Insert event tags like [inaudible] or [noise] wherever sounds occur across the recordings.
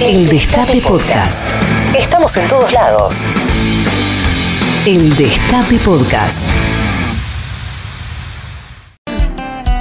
El Destape Podcast. Estamos en todos lados. El Destape Podcast.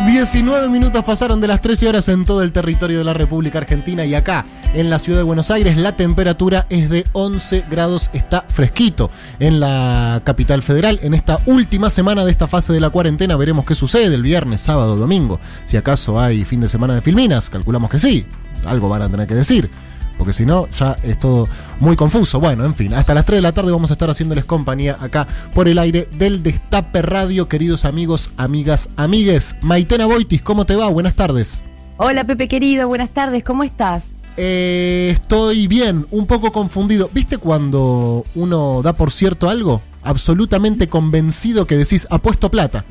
19 minutos pasaron de las 13 horas en todo el territorio de la República Argentina y acá en la ciudad de Buenos Aires la temperatura es de 11 grados, está fresquito en la capital federal. En esta última semana de esta fase de la cuarentena veremos qué sucede el viernes, sábado, domingo. Si acaso hay fin de semana de filminas, calculamos que sí, algo van a tener que decir porque si no, ya es todo muy confuso. Bueno, en fin, hasta las 3 de la tarde vamos a estar haciéndoles compañía acá por el aire del Destape Radio, queridos amigos, amigas, amigues. Maitena Boitis, ¿cómo te va? Buenas tardes. Hola Pepe querido, buenas tardes, ¿cómo estás? Eh, estoy bien, un poco confundido. ¿Viste cuando uno da por cierto algo? Absolutamente convencido que decís, apuesto plata.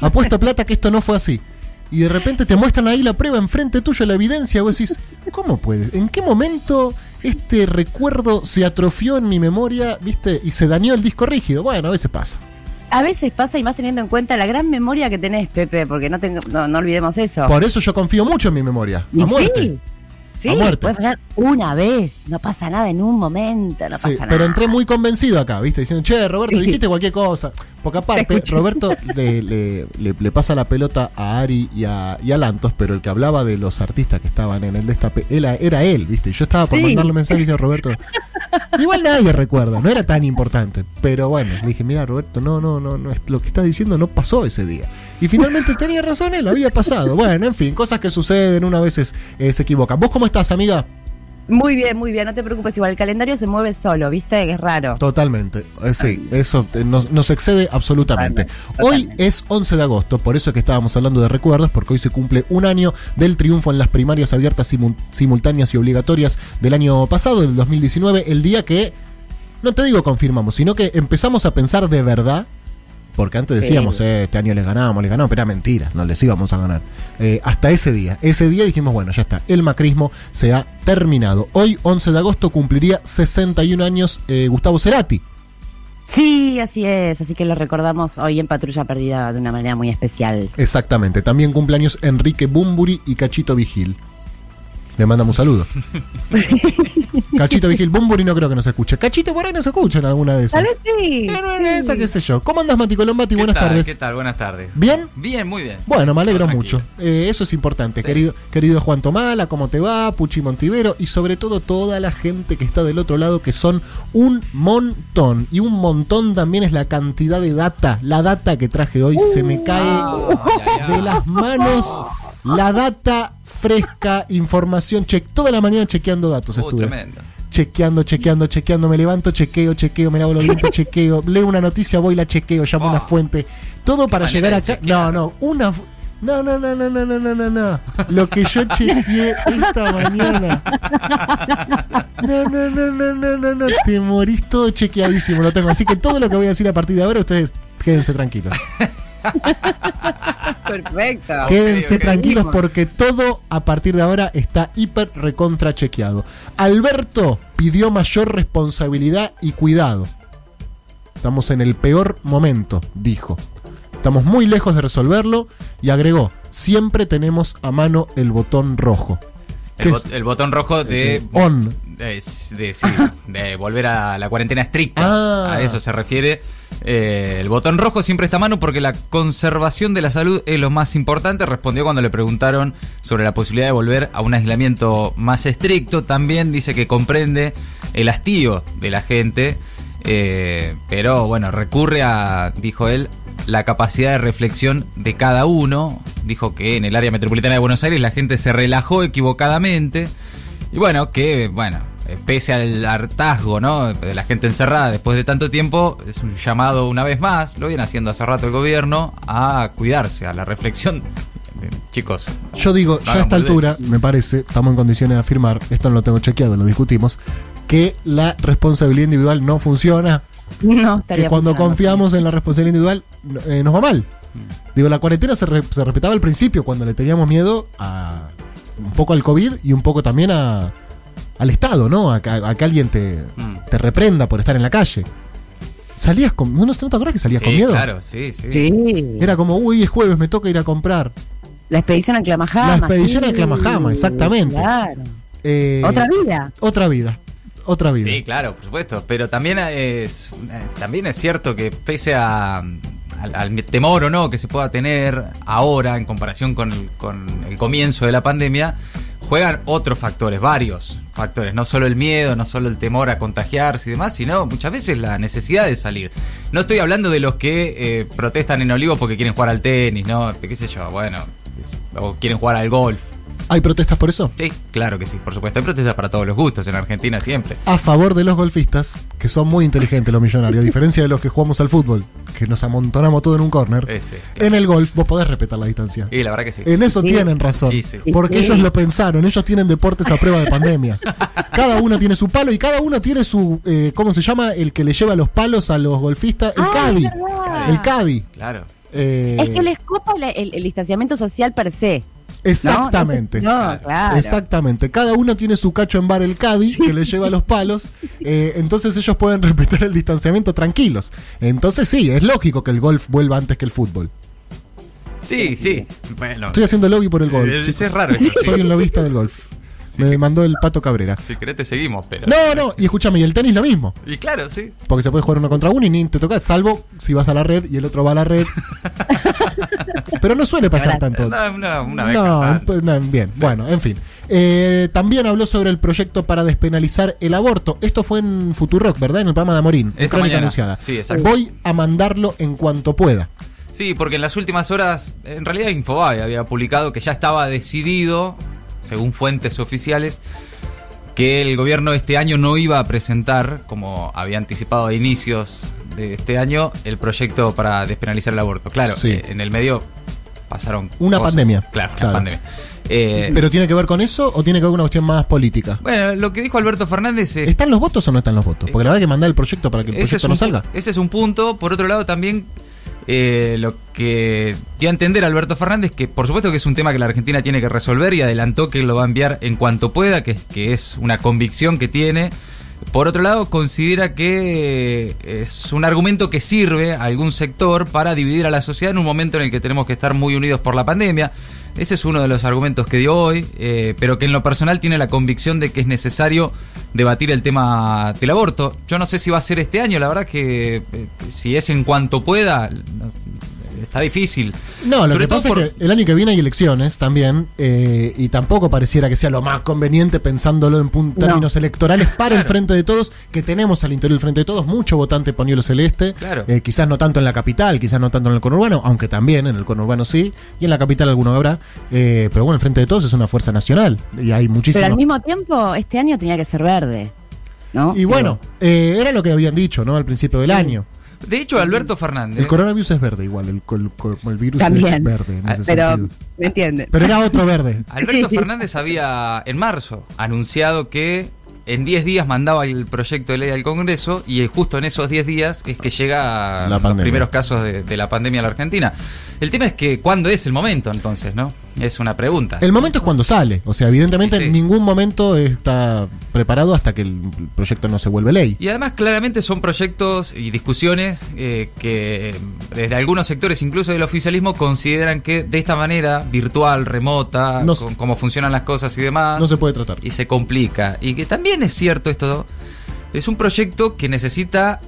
Apuesto plata que esto no fue así y de repente te muestran ahí la prueba enfrente tuyo, la evidencia, vos decís, ¿cómo puede? ¿En qué momento este recuerdo se atrofió en mi memoria, viste, y se dañó el disco rígido? Bueno, a veces pasa. A veces pasa y más teniendo en cuenta la gran memoria que tenés, Pepe, porque no, tengo, no, olvidemos eso. Por eso yo confío mucho en mi memoria. A muerte. Sí, puede fallar una vez, no pasa nada en un momento, no pasa nada. Pero entré muy convencido acá, ¿viste? Diciendo, che, Roberto, dijiste cualquier cosa. Porque aparte, Roberto [laughs] le, le, pasa la pelota a Ari y a, y a, Lantos, pero el que hablaba de los artistas que estaban en el destape era, era él, ¿viste? Y yo estaba por mandarle un mensaje y decía, Roberto, [laughs] igual nadie recuerda, no era tan importante. Pero bueno, le dije, mira, Roberto, no, no, no, no, lo que estás diciendo no pasó ese día. Y finalmente tenía razón, él había pasado. Bueno, en fin, cosas que suceden, una veces eh, se equivocan. ¿Vos cómo estás, amiga? Muy bien, muy bien, no te preocupes, igual el calendario se mueve solo, ¿viste? Que es raro. Totalmente, eh, sí, eso eh, nos, excede absolutamente. Hoy es 11 de agosto, por eso es que estábamos hablando de recuerdos, porque hoy se cumple un año del triunfo en las primarias abiertas simultáneas y obligatorias del año pasado, del 2019, el día que, no te digo confirmamos, sino que empezamos a pensar de verdad porque antes decíamos, eh, este año les ganábamos, les ganábamos, pero era mentira, no les íbamos a ganar. Eh, hasta ese día. Ese día dijimos, bueno, ya está, el macrismo se ha terminado. Hoy, 11 de agosto, cumpliría 61 años eh, Gustavo Cerati. Sí, así es, así que lo recordamos hoy en Patrulla Perdida de una manera muy especial. Exactamente, también cumpleaños Enrique Bumburi y Cachito Vigil. Le mandamos un saludo. [laughs] Cachito Vigil Bumburi no creo que nos escuche. Cachito por ahí nos escucha en alguna de esas. Tal sí. Esa qué sé yo. ¿Cómo andas, Mati Colombati? Buenas tardes. ¿Qué tal? Buenas tardes. ¿Bien? Bien, muy bien. Bueno, me alegro mucho. Eh, eso es importante. Querido, querido Juan Tomala, ¿cómo te va? Puchi Montivero y sobre todo toda la gente que está del otro lado, que son un montón. Y un montón también es la cantidad de data. La data que traje hoy se me cae de las manos. La data fresca, información, check, toda la mañana chequeando datos uh, estuve. Chequeando, chequeando, chequeando, me levanto, chequeo, chequeo, me lavo los dientes, chequeo, leo una noticia, voy la chequeo, llamo a una oh. fuente. Todo para llegar acá. No, no, una no, no, no, no, no, no, no, no, no. Lo que yo chequeé esta mañana. No, no, no, no, no, no, no. Te morís todo chequeadísimo, lo tengo. Así que todo lo que voy a decir a partir de ahora, ustedes quédense tranquilos. [laughs] Perfecto. Quédense tranquilos porque todo a partir de ahora está hiper recontra chequeado. Alberto pidió mayor responsabilidad y cuidado. Estamos en el peor momento, dijo. Estamos muy lejos de resolverlo y agregó, siempre tenemos a mano el botón rojo. El, botón rojo de... On. De, volver a la cuarentena estricta. Ah. A eso se refiere. Eh, el botón rojo siempre está a mano porque la conservación de la salud es lo más importante. Respondió cuando le preguntaron sobre la posibilidad de volver a un aislamiento más estricto. También dice que comprende el hastío de la gente. Eh, pero bueno, recurre a, dijo él, la capacidad de reflexión de cada uno. Dijo que en el área metropolitana de Buenos Aires la gente se relajó equivocadamente. Y bueno, que bueno, pese al hartazgo ¿no? de la gente encerrada después de tanto tiempo, es un llamado una vez más, lo viene haciendo hace rato el gobierno, a cuidarse, a la reflexión. Chicos. Yo digo, ya a esta altura, me parece, estamos en condiciones de afirmar, esto no lo tengo chequeado, lo discutimos, que la responsabilidad individual no funciona. No, que cuando confiamos en la responsabilidad individual eh, nos va mal. Digo, la cuarentena se, respetaba al principio, cuando le teníamos miedo a un poco al COVID y un poco también a, al Estado, ¿no? A, que alguien te, mm. te, reprenda por estar en la calle. ¿Salías con.? ¿No, te acuerdas que salías con miedo? Claro, sí, sí, Era como, uy, es jueves, me toca ir a comprar. La expedición a Clamajama. La expedición a Clamajama, exactamente. Claro. Eh, Otra vida. Otra vida. Otra vida. Sí, claro, por supuesto. Pero también es, eh, también es cierto que pese a, al, al temor o no que se pueda tener ahora en comparación con el, comienzo de la pandemia, juegan otros factores, varios factores, no solo el miedo, no solo el temor a contagiarse y demás, sino muchas veces la necesidad de salir. No estoy hablando de los que eh, protestan en Olivos porque quieren jugar al tenis, ¿no? ¿Qué sé yo? Bueno, o quieren jugar al golf. ¿Hay protestas por eso? Sí, claro que sí, por supuesto. Hay protestas para todos los gustos en Argentina siempre. A favor de los golfistas, que son muy inteligentes los millonarios, a diferencia de los que jugamos al fútbol, que nos amontonamos todo en un corner. Ese. En el golf vos podés respetar la distancia. Y la verdad que sí. En eso Sí. tienen razón. Sí, sí. Porque Sí. ellos lo pensaron. Ellos tienen deportes a prueba de pandemia. [laughs] Cada uno tiene su palo y cada uno tiene su. eh, ¿Cómo se llama? El que le lleva los palos a los golfistas. El Ah, verdad. El caddy. Claro. Eh, Es que les copa la- el, el distanciamiento social per se. ¿No? Exactamente. No, claro. Exactamente. Cada uno tiene su cacho en bar el caddy que le lleva los palos. eh, entonces ellos pueden [laughs] respetar el distanciamiento tranquilos. Entonces sí, es lógico que el golf vuelva antes que el fútbol. Sí, sí. Bueno. Estoy haciendo lobby por el golf. Eh, es raro eso, sí. Soy un lobista del golf. Me mandó el pato Cabrera. Si querés te seguimos, pero... No, no, y escúchame, y el tenis lo mismo. Y claro, sí. Porque se puede jugar uno contra uno y ni te toca, salvo si vas a la red y el otro va a la red. [laughs] Pero no suele pasar tanto. Una, una, una vez No, no, bien, bueno, en fin. Eh, también habló sobre el proyecto para despenalizar el aborto. Esto fue en Futurock, ¿verdad? En el programa de Amorín. Esta Crónica mañana. Anunciada. Sí, exacto. Voy a mandarlo en cuanto pueda. Sí, porque en las últimas horas, en realidad Infobae había publicado que ya estaba decidido, según fuentes oficiales, que el gobierno este año no iba a presentar, como había anticipado a inicios de este año, el proyecto para despenalizar el aborto. Claro, Sí. eh, en el medio pasaron Una cosas. pandemia. Claro, Claro. una pandemia. Eh, ¿Pero tiene que ver con eso o tiene que ver con una cuestión más política? bueno, lo que dijo Alberto Fernández es ¿Están los votos o no están los votos? Porque la verdad que mandar el proyecto para que el proyecto es, no un, salga. ese es un punto. Por otro lado, también eh, lo que dio a entender Alberto Fernández, que por supuesto que es un tema que la Argentina tiene que resolver y adelantó que lo va a enviar en cuanto pueda, que, que es una convicción que tiene. Por otro lado, considera que eh, es un argumento que sirve a algún sector para dividir a la sociedad en un momento en el que tenemos que estar muy unidos por la pandemia. Ese es uno de los argumentos que dio hoy, eh, pero que en lo personal tiene la convicción de que es necesario debatir el tema del aborto. Yo no sé si va a ser este año, la verdad que eh, si es en cuanto pueda, está difícil. No, lo Sobre que pasa por- es que el año que viene hay elecciones también eh, y tampoco pareciera que sea lo más conveniente pensándolo en No. términos electorales para el Frente de Todos, que tenemos al interior del Frente de Todos mucho votante ponielo celeste, Claro. eh, quizás no tanto en la capital, quizás no tanto en el conurbano, aunque también en el conurbano sí, y en la capital alguno habrá, eh, pero bueno, el Frente de Todos es una fuerza nacional y hay Pero muchísimos... al mismo tiempo, este año tenía que ser verde. ¿no? Y bueno, eh, era lo que habían dicho, ¿no? Al principio del año. De hecho, Alberto Fernández... El coronavirus es verde igual, el, el- el virus También. es verde en Ah, ese pero, sentido. ¿me entiendes? Pero era otro verde. [laughs] Alberto. Fernández había en marzo anunciado que en 10 días mandaba el proyecto de ley al Congreso y eh, justo en esos 10 días es que llega La los primeros casos de, de la pandemia en la Argentina. El tema es que ¿cuándo es el momento entonces, no? Es una pregunta. El momento es cuando sale. O sea, evidentemente Sí, en ningún momento está preparado hasta que el proyecto no se vuelve ley. Y además claramente son proyectos y discusiones eh, que desde algunos sectores, incluso del oficialismo, consideran que de esta manera virtual, remota, No se- con cómo funcionan las cosas y demás, No se puede tratar. y se complica. Y que también es cierto esto, es un proyecto que necesita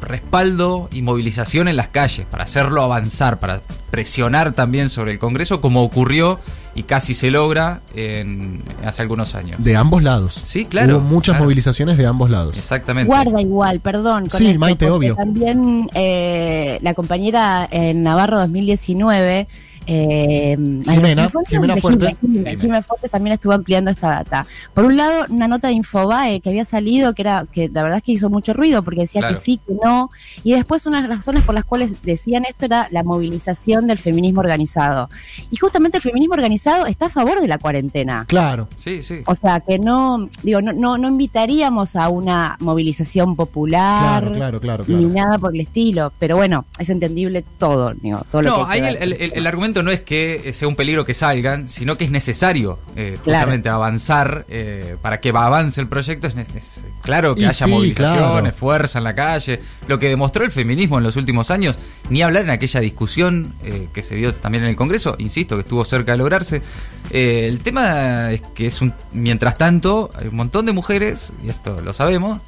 respaldo y movilización en las calles para hacerlo avanzar, para presionar también sobre el Congreso, como ocurrió y casi se logra en, hace algunos años. De ambos lados. Sí, claro, Hubo muchas claro. movilizaciones de ambos lados. Exactamente. Guarda igual, perdón. con Sí, esto, Maite, obvio. También eh, la compañera en Navarro 2019. Eh, Jimena, ¿se me fue el Jimena nombre? Fuertes. Jimena, Jimena. Jimena Fuertes también estuvo ampliando esta data. Por un lado, una nota de Infobae que había salido, que era que la verdad es que hizo mucho ruido porque decía Claro. que sí, que no. Y después, unas razones por las cuales decían esto era la movilización del feminismo organizado. Y justamente el feminismo organizado está a favor de la cuarentena. Claro. Sí, sí. O sea, que no, digo, no, no, no invitaríamos a una movilización popular Claro, claro, claro, ni nada por el estilo. Pero bueno, es entendible todo, digo, todo lo No, ahí hay el, que el- el- el argumento no es que sea un peligro que salgan, sino que es necesario eh, Claro. justamente avanzar, eh, para que avance el proyecto, es, Claro, que haya movilizaciones, fuerza en la calle. Lo que demostró el feminismo en los últimos años, ni hablar en aquella discusión eh, que se dio también en el Congreso, insisto, que estuvo cerca de lograrse. Eh, el tema es que es un. Mientras tanto, hay un montón de mujeres, y esto lo sabemos,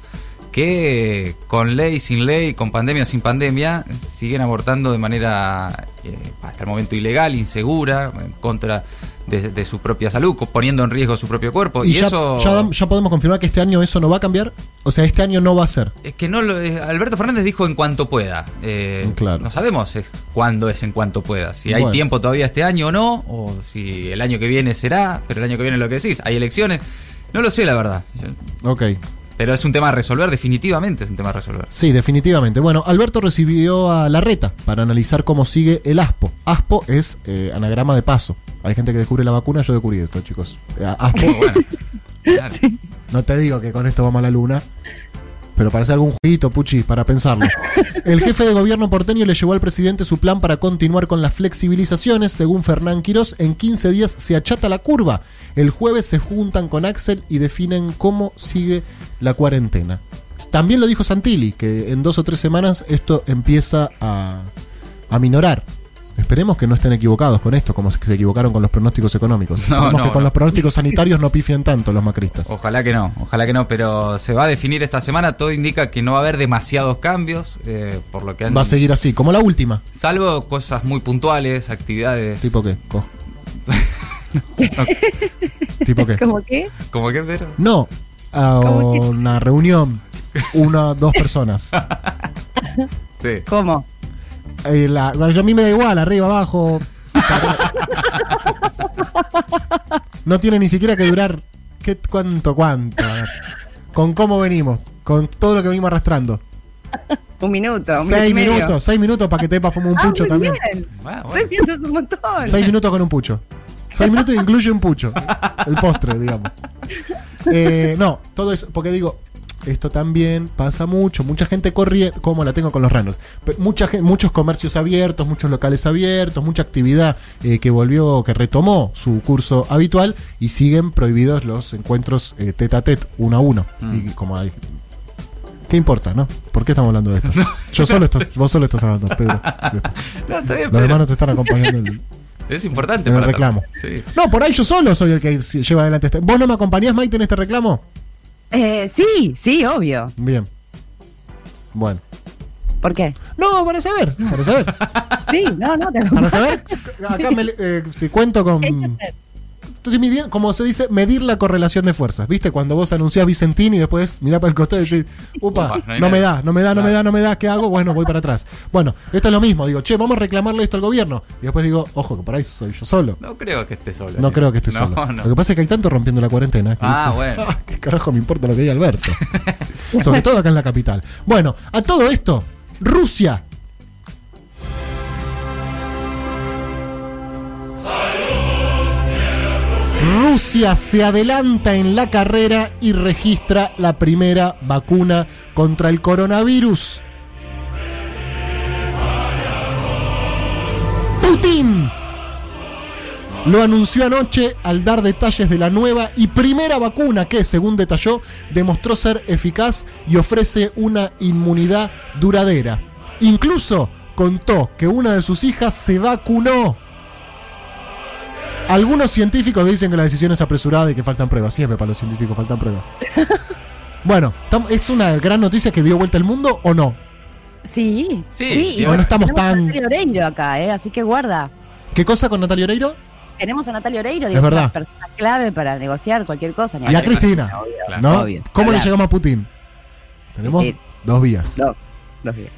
que con ley, sin ley, con pandemia sin pandemia, siguen abortando de manera eh, hasta el momento ilegal, insegura, en contra de, su propia salud, poniendo en riesgo su propio cuerpo. Y, ya, eso. Ya, podemos confirmar que este año eso no va a cambiar. O sea, este año no va a ser. Es que no lo. Eh, Alberto Fernández dijo en cuanto pueda. Eh, claro. No sabemos cuándo es en cuanto pueda. Si hay tiempo todavía este año o no, o si el año que viene será, pero el año que viene lo que decís, hay elecciones. No lo sé, la verdad. Ok. Pero es un tema a resolver, definitivamente es un tema a resolver. Sí, definitivamente. Bueno, Alberto recibió a Larreta para analizar cómo sigue el ASPO. ASPO es eh, anagrama de paso. Hay gente que descubre la vacuna, yo descubrí esto, chicos. Eh, ASPO. [laughs] No te digo que con esto vamos a la luna, pero para hacer algún jueguito, Puchi, para pensarlo. [laughs] El jefe de gobierno porteño le llevó al presidente su plan para continuar con las flexibilizaciones. Según Fernán Quirós, en 15 días se achata la curva. El jueves se juntan con Axel y definen cómo sigue la cuarentena. También lo dijo Santilli, que en dos o tres semanas esto empieza a, a minorar. Esperemos que no estén equivocados con esto, como se equivocaron con los pronósticos económicos. No, que con los pronósticos sanitarios no pifien tanto los macristas. Ojalá que no, ojalá que no, pero se va a definir esta semana. Todo indica que no va a haber demasiados cambios, eh, por lo que Va a seguir así, como la última. Salvo cosas muy puntuales, actividades. ¿Tipo qué? [laughs] ¿Tipo qué? ¿Cómo qué? ¿Cómo qué, pero? No, a una reunión, una, dos personas. [laughs] sí. ¿Cómo? Eh, la, a mí me da igual, arriba, abajo. no tiene ni siquiera que durar. ¿qué, ¿Cuánto, cuánto? Con cómo venimos, con todo lo que venimos arrastrando. Un minuto, un Seis minutos, seis minutos para que te fumar un ah, pucho también. Seis minutos es un montón. Seis minutos con un pucho. Seis minutos incluye un pucho. El postre, digamos. Eh, no, todo eso, porque digo, esto también pasa mucho. Mucha gente corre, como la tengo con los ranos. Mucha, muchos comercios abiertos, muchos locales abiertos, mucha actividad eh, que volvió, que retomó su curso habitual y siguen prohibidos los encuentros eh, tete a tete, uno a uno. Mm. Y como hay, ¿Qué importa, no? ¿Por qué estamos hablando de esto? [laughs] Yo solo estás, vos solo estás hablando, Pedro. [laughs] no, está bien, los hermanos te están acompañando. [laughs] es importante en el reclamo. No, por ahí yo solo soy el que lleva adelante este. ¿Vos no me acompañás, Maite, en este reclamo? Eh, sí, sí, obvio. Bien. Bueno. ¿Por qué? No, para saber, para saber. sí, no, no, te Para saber, [laughs] acá me, eh, si cuento con como se dice, medir la correlación de fuerzas. ¿Viste? Cuando vos anunciás Vicentín y después mirá para el costado y decís, upa, no, me da, no me da, no me da, no me da, ¿qué hago? Bueno, voy para atrás. Bueno, esto es lo mismo. Digo, che, vamos a reclamarle esto al gobierno. Y después digo, ojo, que por ahí soy yo solo. No creo que esté solo. No creo que esté solo. Lo que pasa es que hay tanto rompiendo la cuarentena. ah, bueno. Ah, ¿Qué carajo me importa lo que diga Alberto? [laughs] Sobre todo acá en la capital. Bueno, a todo esto, Rusia Rusia se adelanta en la carrera y registra la primera vacuna contra el coronavirus. Putin lo anunció anoche al dar detalles de la nueva y primera vacuna que, según detalló, demostró ser eficaz y ofrece una inmunidad duradera. Incluso contó que una de sus hijas se vacunó. Algunos científicos dicen que la decisión es apresurada y que faltan pruebas. Siempre para los científicos faltan pruebas. [laughs] bueno, ¿es una gran noticia que dio vuelta al mundo o no? Sí, sí. y no estamos tan. Natalia Oreiro acá, ¿eh? así que guarda. ¿Qué cosa con Natalia Oreiro? Tenemos a Natalia Oreiro, es verdad. una persona clave para negociar cualquier cosa. y a Cristina, ¿no? ¿Cómo le llegamos a Putin? Tenemos dos vías. dos vías.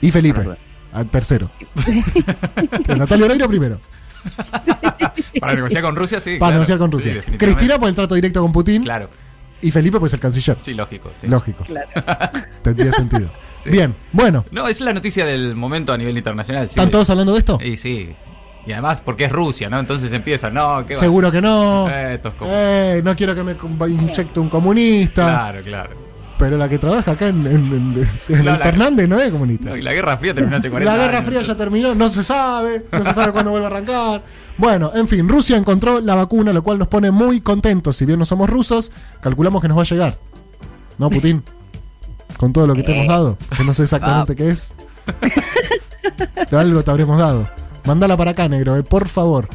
Y Felipe, al tercero. [laughs] Natalia Oreiro primero. [laughs] Para negociar con Rusia, sí. Para negociar con Rusia. Cristina por el trato directo con Putin. Claro. Y Felipe pues el canciller. Sí, lógico. Lógico. Claro. [laughs] Tendría sentido. [laughs] Bien, bueno. No, es la noticia del momento a nivel internacional. ¿Están todos hablando de esto? Sí, sí. Y además porque es Rusia, ¿no? Entonces empieza, no, ¿qué Seguro que no. Eh, eh, no quiero que me inyecte un comunista. Claro, claro. Pero la que trabaja acá en, el Fernández no es comunista. y la Guerra Fría terminó hace 40 La Guerra Fría ya terminó, no se sabe, no se sabe cuándo vuelve a arrancar. Bueno, en fin, Rusia encontró la vacuna, lo cual nos pone muy contentos. Si bien no somos rusos, calculamos que nos va a llegar. ¿No, Putin? [laughs] Con todo lo que te hemos Eh. dado, que no sé exactamente Ah. qué es. Pero algo te habremos dado. Mándala para acá, negro, eh, por favor.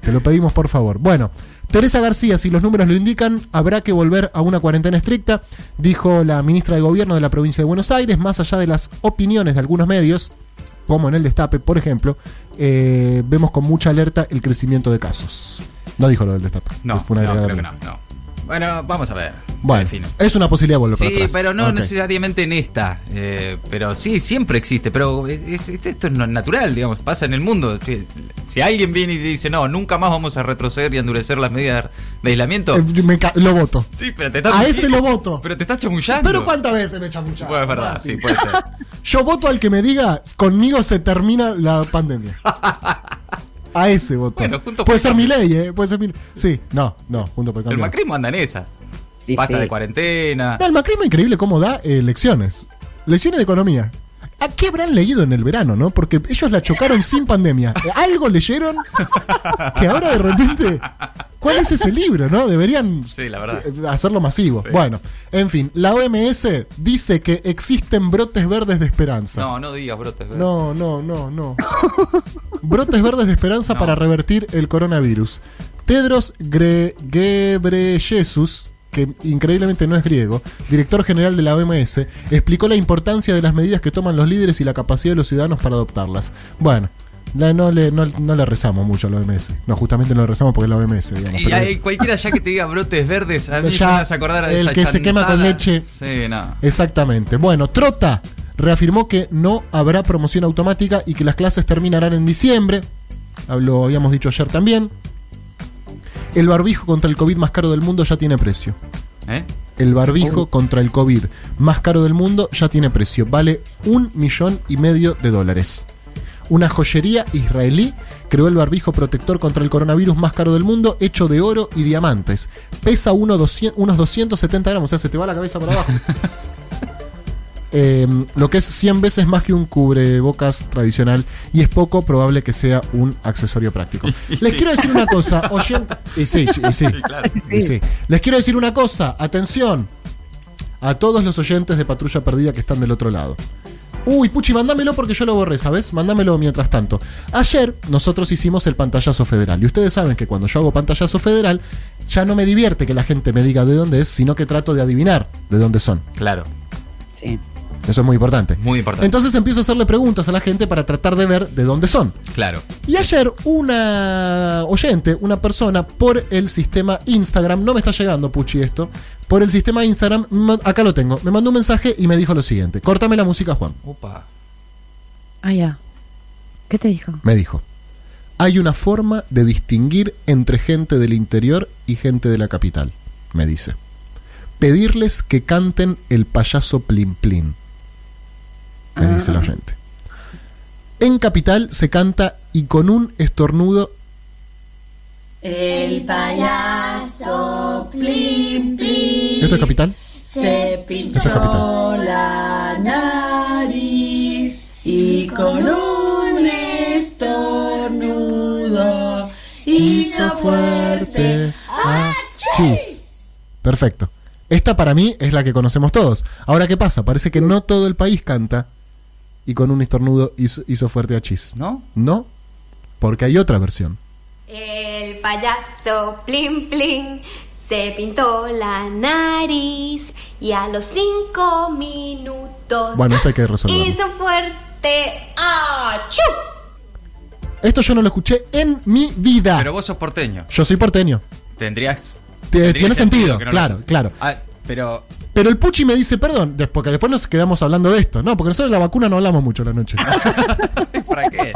Te lo pedimos, por favor. Bueno, Teresa García, si los números lo indican, habrá que volver a una cuarentena estricta, dijo la ministra de Gobierno de la provincia de Buenos Aires, más allá de las opiniones de algunos medios, como en el Destape, por ejemplo, eh, vemos con mucha alerta el crecimiento de casos. No dijo lo del Destape. No, fue una no, creo que no. Bueno, vamos a ver. Bueno, Defino. es una posibilidad volver para Sí, pero no necesariamente en esta. eh, pero sí, siempre existe. Pero es- es- esto es natural, digamos. Pasa en el mundo. Si, si alguien viene y dice, no, nunca más vamos a retroceder y endurecer las medidas de aislamiento. Eh, me lo voto. sí, pero te está A ese lo voto. [laughs] Pero te está chamullando. Pero ¿cuántas veces me chamuchaba? Bueno, es verdad, Martín? sí, puede ser. [laughs] Yo voto al que me diga, conmigo se termina la pandemia. [laughs] A ese voto. Bueno, junto por Puede el ser mi ley, ¿eh? Puede ser mi Sí, no, no, junto por el El cambio. macrismo anda en esa. Sí, sí. de cuarentena. No, el macrismo increíble cómo da eh, lecciones. Lecciones de economía. ¿A qué habrán leído en el verano, no? Porque ellos la chocaron sin pandemia. [laughs] ¿Algo leyeron? Que ahora de repente. ¿Cuál es ese libro, no? Deberían Sí, la verdad. eh, hacerlo masivo. Sí. Bueno, en fin, la OMS dice que existen brotes verdes de esperanza. No, no digas brotes. ¿verdad? No, no, no, no. [laughs] Brotes verdes de esperanza No. para revertir el coronavirus. Tedros Gre que increíblemente no es griego, director general de la OMS, explicó la importancia de las medidas que toman los líderes y la capacidad de los ciudadanos para adoptarlas. Bueno, la- no, le, no, no le rezamos mucho a la OMS. No, justamente no le rezamos porque es la OMS, digamos. Y pero- hay cualquiera ya que te diga brotes verdes, a [laughs] mí Ya, me hace acordar de el esa que se quema con leche. Sí, no. Exactamente. Bueno, Trota reafirmó que no habrá promoción automática y que las clases terminarán en diciembre. Lo habíamos dicho ayer también. El barbijo contra el COVID más caro del mundo ya tiene precio. ¿Eh? El barbijo contra el COVID más caro del mundo ya tiene precio. Vale un millón y medio de dólares. Una joyería israelí creó el barbijo protector contra el coronavirus más caro del mundo, hecho de oro y diamantes. Pesa uno 200 unos 270 gramos, o sea, se te va la cabeza para abajo. [laughs] Eh, lo que es 100 veces más que un cubrebocas tradicional y es poco probable que sea un accesorio práctico. [laughs] Les quiero decir una cosa, oyente. Y sí, y sí, claro. y sí. Les quiero decir una cosa, atención a todos los oyentes de Patrulla Perdida que están del otro lado. Uy, Puchi, mándamelo porque yo lo borré, ¿sabes? Mándamelo mientras tanto. Ayer nosotros hicimos el pantallazo federal. Y ustedes saben que cuando yo hago pantallazo federal, ya no me divierte que la gente me diga de dónde es, sino que trato de adivinar de dónde son. Claro, Sí. Eso es muy importante. muy importante. Entonces empiezo a hacerle preguntas a la gente para tratar de ver de dónde son. claro. Y ayer una oyente, una persona por el sistema Instagram, no me está llegando Puchi esto, por el sistema Instagram, ma- acá lo tengo, me mandó un mensaje y me dijo lo siguiente, córtame la música Juan, Opa. Ah, ya. ¿Qué te dijo? me dijo, hay una forma de distinguir entre gente del interior y gente de la capital, me dice. Pedirles que canten el payaso Plin Plin, me dice la oyente. En capital se canta y con un estornudo El payaso Plim Plim ¿Esto es capital? se pinchó es capital. la nariz y con un estornudo hizo fuerte achis. Perfecto. Esta para mí es la que conocemos todos. Ahora, ¿qué pasa? Parece que no todo el país canta y con un estornudo hizo, hizo fuerte achis. ¿No? No, porque hay otra versión. El payaso Plim Plim se pintó la nariz y a los cinco minutos Bueno, esto hay que resolverlo. hizo fuerte ¡Achú! Esto yo no lo escuché en mi vida. Pero vos sos porteño. Yo soy porteño. Tendrías. Tiene- sentido, no claro, lo- claro. Ah, pero. Pero el Puchi me dice, perdón, des- porque después nos quedamos hablando de esto. No, porque nosotros de la vacuna no hablamos mucho la noche. [laughs] ¿Para qué?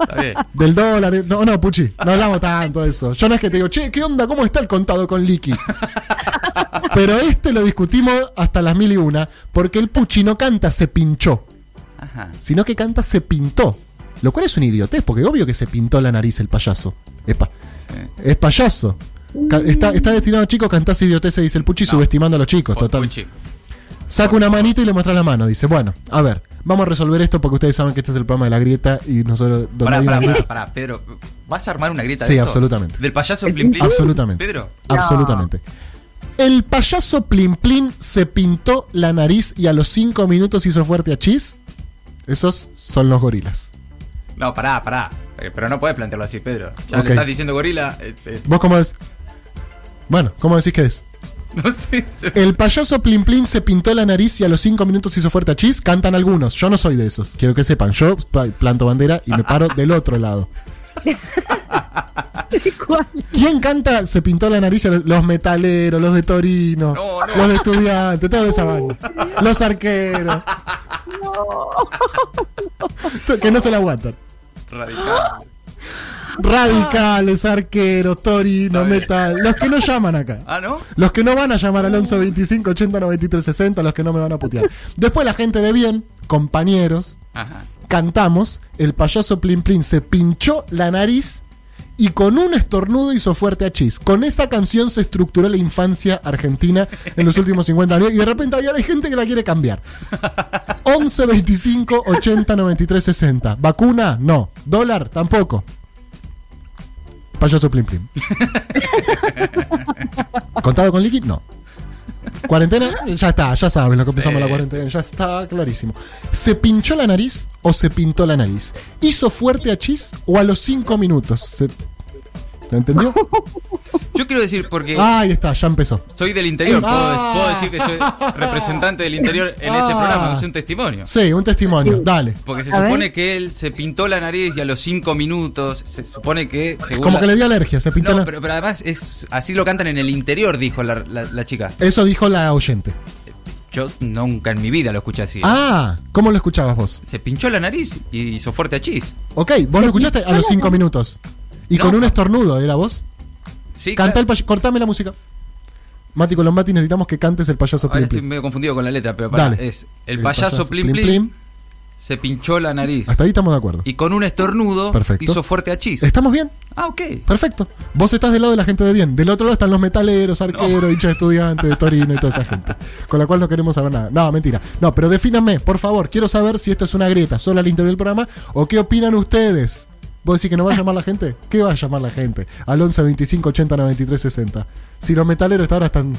Está bien. Del dólar. eh, No, no, Puchi, no hablamos tanto de eso. Yo no es que te digo, che, ¿qué onda? ¿Cómo está el contado con Liqui? [laughs] Pero este lo discutimos hasta las mil y una, porque el Puchi no canta se pinchó, Ajá. sino que canta se pintó. Lo cual es un idiotez, porque obvio que se pintó la nariz el payaso. Es, pa- Sí. es payaso. Ca- Está, está destinado a chicos, cantás idioteces, dice el Puchi, No. subestimando a los chicos, total. Puchi. Saca una manito y le muestra la mano. Dice, bueno, a ver, vamos a resolver esto porque ustedes saben que este es el programa de la grieta y nosotros... Pará, pará, pará, pará, Pedro. ¿Vas a armar una grieta Sí, de esto? absolutamente. ¿Del payaso Plim Plim? Absolutamente. Pedro. Absolutamente. El payaso Plin Plin se pintó la nariz y a los 5 minutos hizo fuerte a Chis. Esos son los gorilas. No, pará, pará. Eh, Pero no puedes plantearlo así, Pedro. Ya Ok. le estás diciendo gorila. eh, eh, ¿Vos cómo decís? Bueno, ¿cómo decís que es? [laughs] no sé. El payaso Plin Plin se pintó la nariz y a los 5 minutos hizo fuerte a Chis. Cantan algunos. Yo no soy de esos. Quiero que sepan. Yo planto bandera y me paro del otro lado. [laughs] ¿Cuál? ¿Quién canta Se pintó la nariz? a los- Los metaleros, los de Torino, No, no. los de estudiantes, toda esa banda. Los arqueros. [laughs] Que no se la aguantan. Radical. Radicales, arqueros, Torino, metal. Los que no llaman acá. [laughs] Ah, ¿no? Los que no van a llamar al 11 25 80 93 60, los que no me van a putear. Después la gente de bien, compañeros, Ajá. cantamos, el payaso Plin Plin se pinchó la nariz y con un estornudo hizo fuerte a Chis. Con esa canción se estructuró la infancia argentina en los últimos 50 años y de repente ahora hay gente que la quiere cambiar. 11 25 80 93 60. ¿Vacuna? No. ¿Dólar? Tampoco. Payaso Plin Plin. ¿Contado con liqui? No. ¿Cuarentena? Ya está, ya sabes lo que empezamos Sí, la cuarentena, ya está clarísimo. ¿Se pinchó la nariz o se pintó la nariz? ¿Hizo fuerte a Chis o a los 5 minutos? ¿Se... ¿Se entendió? [laughs] Yo quiero decir, porque Ah, ahí está, ya empezó. soy del interior, puedo, Ah. puedo decir que soy representante del interior en este Ah. programa, es un testimonio. Sí, un testimonio, dale. Porque se A ver. supone que él se pintó la nariz y a los cinco minutos se supone que... según Como la- que le dio alergia, se pintó No, la... pero, pero además es así lo cantan en el interior, dijo la, la- la chica. Eso dijo la oyente. Yo nunca en mi vida lo escuché así. Ah, ¿cómo lo escuchabas vos? Se pinchó la nariz y hizo fuerte a Chis. Ok, vos lo escuchaste a los 5 minutos. Y No. con un estornudo, ¿era vos? Sí, Canta claro. el payaso. Cortame la música. Mati Colombati, necesitamos que cantes el payaso Ahora Plin estoy medio confundido con la letra, pero pará, Dale. es el, payaso, Plim Plim, se pinchó la nariz Hasta ahí estamos de acuerdo. y con un estornudo Perfecto. hizo fuerte a Chis. ¿Estamos bien? Ah, ok. Perfecto. Vos estás del lado de la gente de bien. Del otro lado están los metaleros, arqueros, hinchas de estudiantes, de Torino y toda esa gente. Con la cual no queremos saber nada. No, mentira. No, pero defínanme, por favor. Quiero saber si esto es una grieta solo al interior del programa o qué opinan ustedes. ¿Vos decís que no va a llamar la gente? ¿Qué va a llamar la gente? Al 11 25 80 93 60. Si los metaleros hasta ahora están.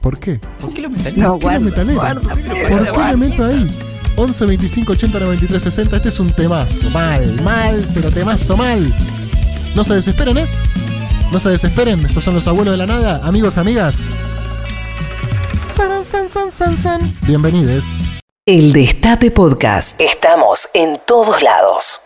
¿Por qué? ¿Por qué lo metalé? No, ¿Por qué los guarda, metaleros? guarda, ¿Por qué me meto ahí? 11 25 80 93 60. Este es un temazo. Mal, mal, pero temazo mal. No se desesperen, ¿es? No se desesperen. Estos son los abuelos de la nada. Amigos, amigas. San, san, san, san, san. Bienvenidos. El Destape Podcast. Estamos en todos lados.